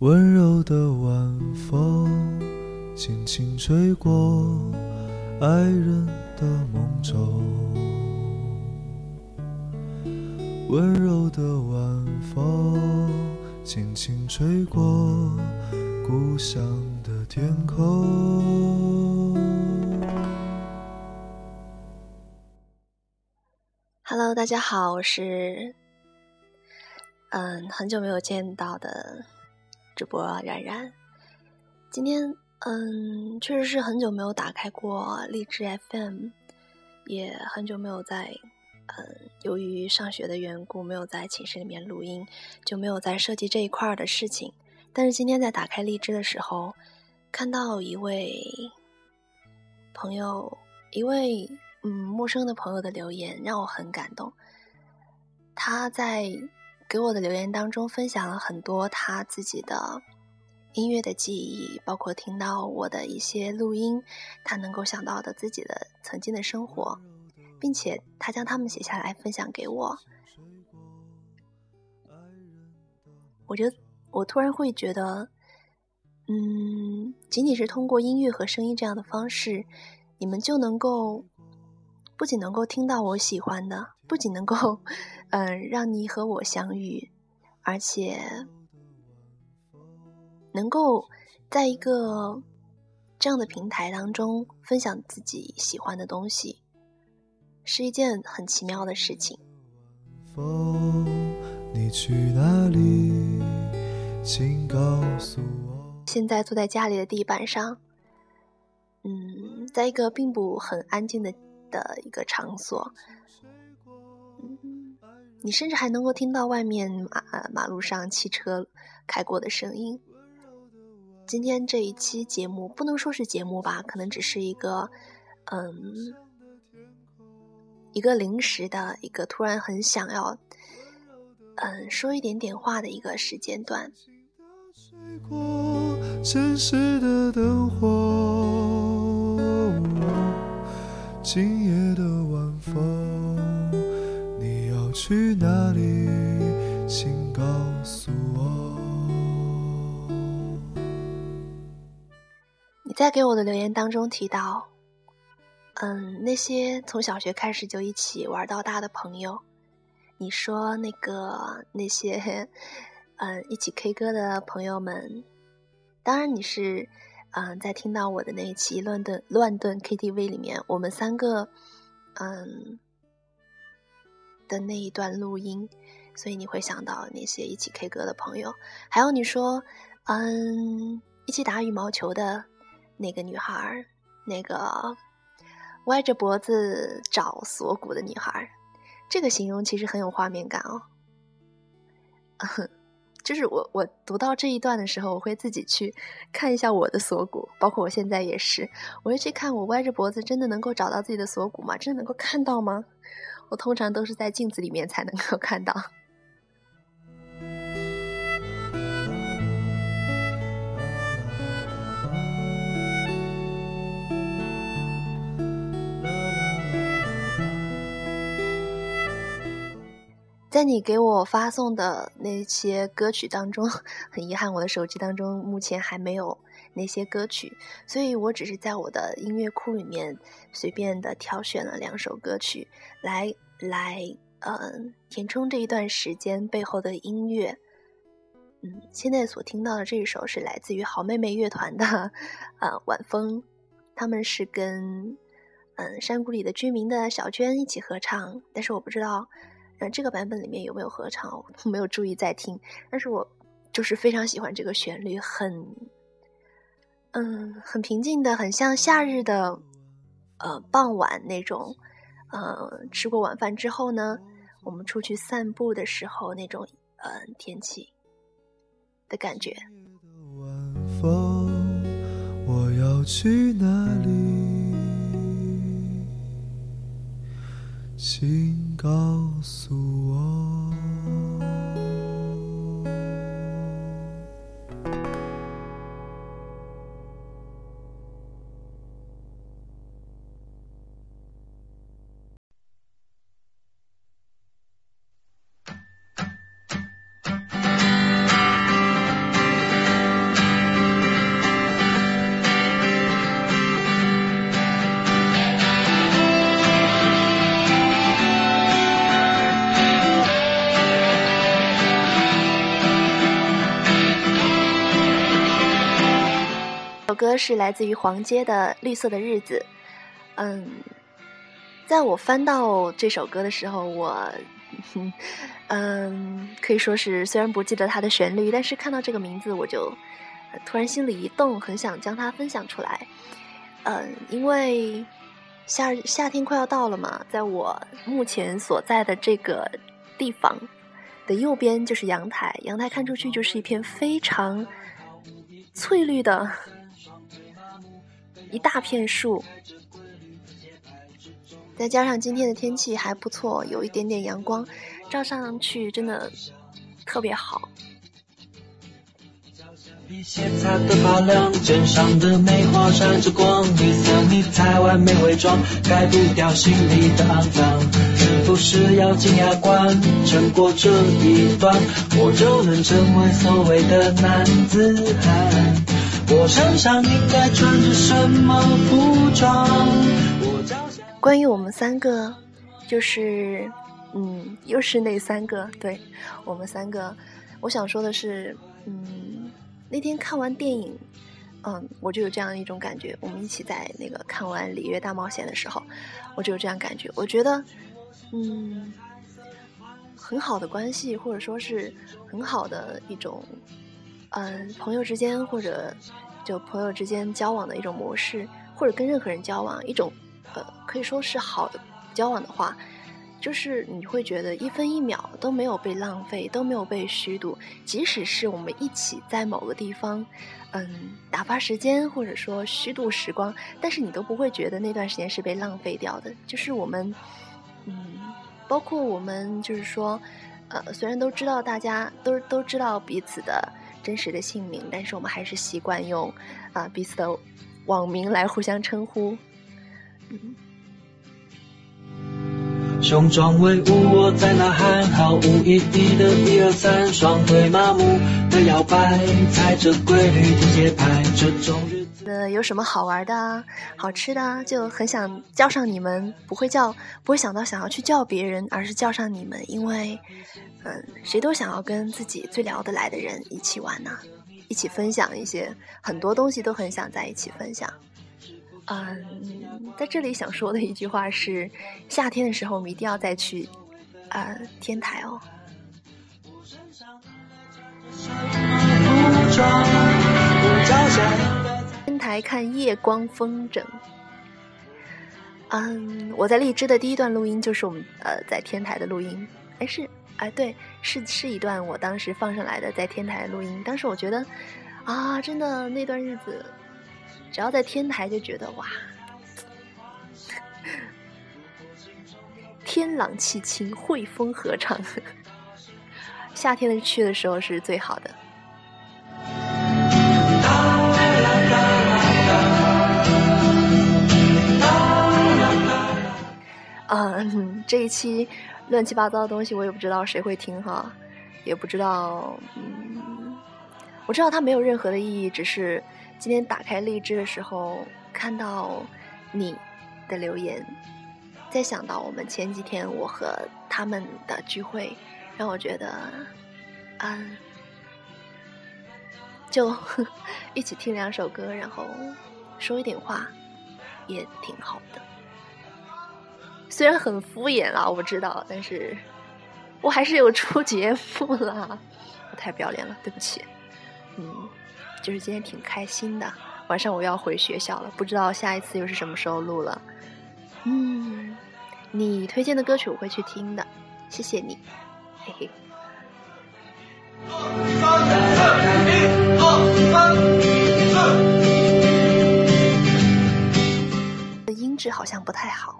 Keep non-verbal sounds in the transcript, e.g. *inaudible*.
温柔的晚风轻轻吹过爱人的梦中，温柔的晚风轻轻吹过故乡的天空。Hello，大家好，我是嗯很久没有见到的。直播冉冉，今天嗯，确实是很久没有打开过荔枝 FM，也很久没有在嗯，由于上学的缘故，没有在寝室里面录音，就没有在设计这一块的事情。但是今天在打开荔枝的时候，看到一位朋友，一位嗯陌生的朋友的留言，让我很感动。他在。给我的留言当中分享了很多他自己的音乐的记忆，包括听到我的一些录音，他能够想到的自己的曾经的生活，并且他将他们写下来分享给我。我觉得我突然会觉得，嗯，仅仅是通过音乐和声音这样的方式，你们就能够不仅能够听到我喜欢的，不仅能够。嗯，让你和我相遇，而且能够在一个这样的平台当中分享自己喜欢的东西，是一件很奇妙的事情。你去哪里？请告诉我现在坐在家里的地板上，嗯，在一个并不很安静的的一个场所。你甚至还能够听到外面马马路上汽车开过的声音。今天这一期节目不能说是节目吧，可能只是一个，嗯，一个临时的一个突然很想要，嗯，说一点点话的一个时间段。今夜的晚风。去哪里？请告诉我。你在给我的留言当中提到，嗯，那些从小学开始就一起玩到大的朋友，你说那个那些，嗯，一起 K 歌的朋友们，当然你是，嗯，在听到我的那一期乱炖乱炖 KTV 里面，我们三个，嗯。的那一段录音，所以你会想到那些一起 K 歌的朋友，还有你说，嗯，一起打羽毛球的那个女孩，那个歪着脖子找锁骨的女孩，这个形容其实很有画面感哦。*laughs* 就是我我读到这一段的时候，我会自己去看一下我的锁骨，包括我现在也是，我会去看我歪着脖子真的能够找到自己的锁骨吗？真的能够看到吗？我通常都是在镜子里面才能够看到。在你给我发送的那些歌曲当中，*laughs* 很遗憾，我的手机当中目前还没有那些歌曲，所以我只是在我的音乐库里面随便的挑选了两首歌曲来来，嗯，填充这一段时间背后的音乐。嗯，现在所听到的这一首是来自于好妹妹乐团的，呃，晚风，他们是跟嗯山谷里的居民的小娟一起合唱，但是我不知道。呃这个版本里面有没有合唱？我没有注意在听，但是我就是非常喜欢这个旋律，很，嗯，很平静的，很像夏日的，呃，傍晚那种，呃，吃过晚饭之后呢，我们出去散步的时候那种，呃，天气的感觉。我要去哪里？请告诉我。歌是来自于黄阶的《绿色的日子》。嗯，在我翻到这首歌的时候，我嗯可以说是虽然不记得它的旋律，但是看到这个名字我就突然心里一动，很想将它分享出来。嗯，因为夏夏天快要到了嘛，在我目前所在的这个地方的右边就是阳台，阳台看出去就是一片非常翠绿的。一大片树，再加上今天的天气还不错，有一点点阳光，照上去真的特别好。不。是要进牙关，撑过这一段，我就能成为所谓的男子汉？我身上应该穿着什么服装？关于我们三个，就是，嗯，又是那三个，对我们三个，我想说的是，嗯，那天看完电影，嗯，我就有这样一种感觉。我们一起在那个看完《里约大冒险》的时候，我就有这样感觉。我觉得，嗯，很好的关系，或者说是很好的一种。嗯，朋友之间或者就朋友之间交往的一种模式，或者跟任何人交往一种，呃，可以说是好的交往的话，就是你会觉得一分一秒都没有被浪费，都没有被虚度。即使是我们一起在某个地方，嗯，打发时间或者说虚度时光，但是你都不会觉得那段时间是被浪费掉的。就是我们，嗯，包括我们，就是说，呃，虽然都知道大家都都知道彼此的。真实的姓名，但是我们还是习惯用啊彼此的网名来互相称呼。雄壮威武，我在呐喊，毫无意义的一二三，双腿麻木的摇摆，踩着规律的节拍，这种日子。呃，有什么好玩的啊、好吃的啊，就很想叫上你们，不会叫，不会想到想要去叫别人，而是叫上你们，因为。嗯，谁都想要跟自己最聊得来的人一起玩呢，一起分享一些很多东西，都很想在一起分享。嗯，在这里想说的一句话是：夏天的时候，我们一定要再去呃天台哦。来看夜光风筝。嗯，我在荔枝的第一段录音就是我们呃在天台的录音，哎是。哎，对，是是一段我当时放上来的在天台录音。当时我觉得，啊，真的那段日子，只要在天台就觉得哇，天朗气清，惠风和畅。夏天的去的时候是最好的。这一期。乱七八糟的东西，我也不知道谁会听哈，也不知道，嗯，我知道它没有任何的意义，只是今天打开荔枝的时候看到你的留言，再想到我们前几天我和他们的聚会，让我觉得，嗯，就 *laughs* 一起听两首歌，然后说一点话，也挺好的。虽然很敷衍啦，我知道，但是我还是有出节目啦，我太不要脸了，对不起。嗯，就是今天挺开心的，晚上我要回学校了，不知道下一次又是什么时候录了。嗯，你推荐的歌曲我会去听的，谢谢你，嘿嘿。的音质好像不太好。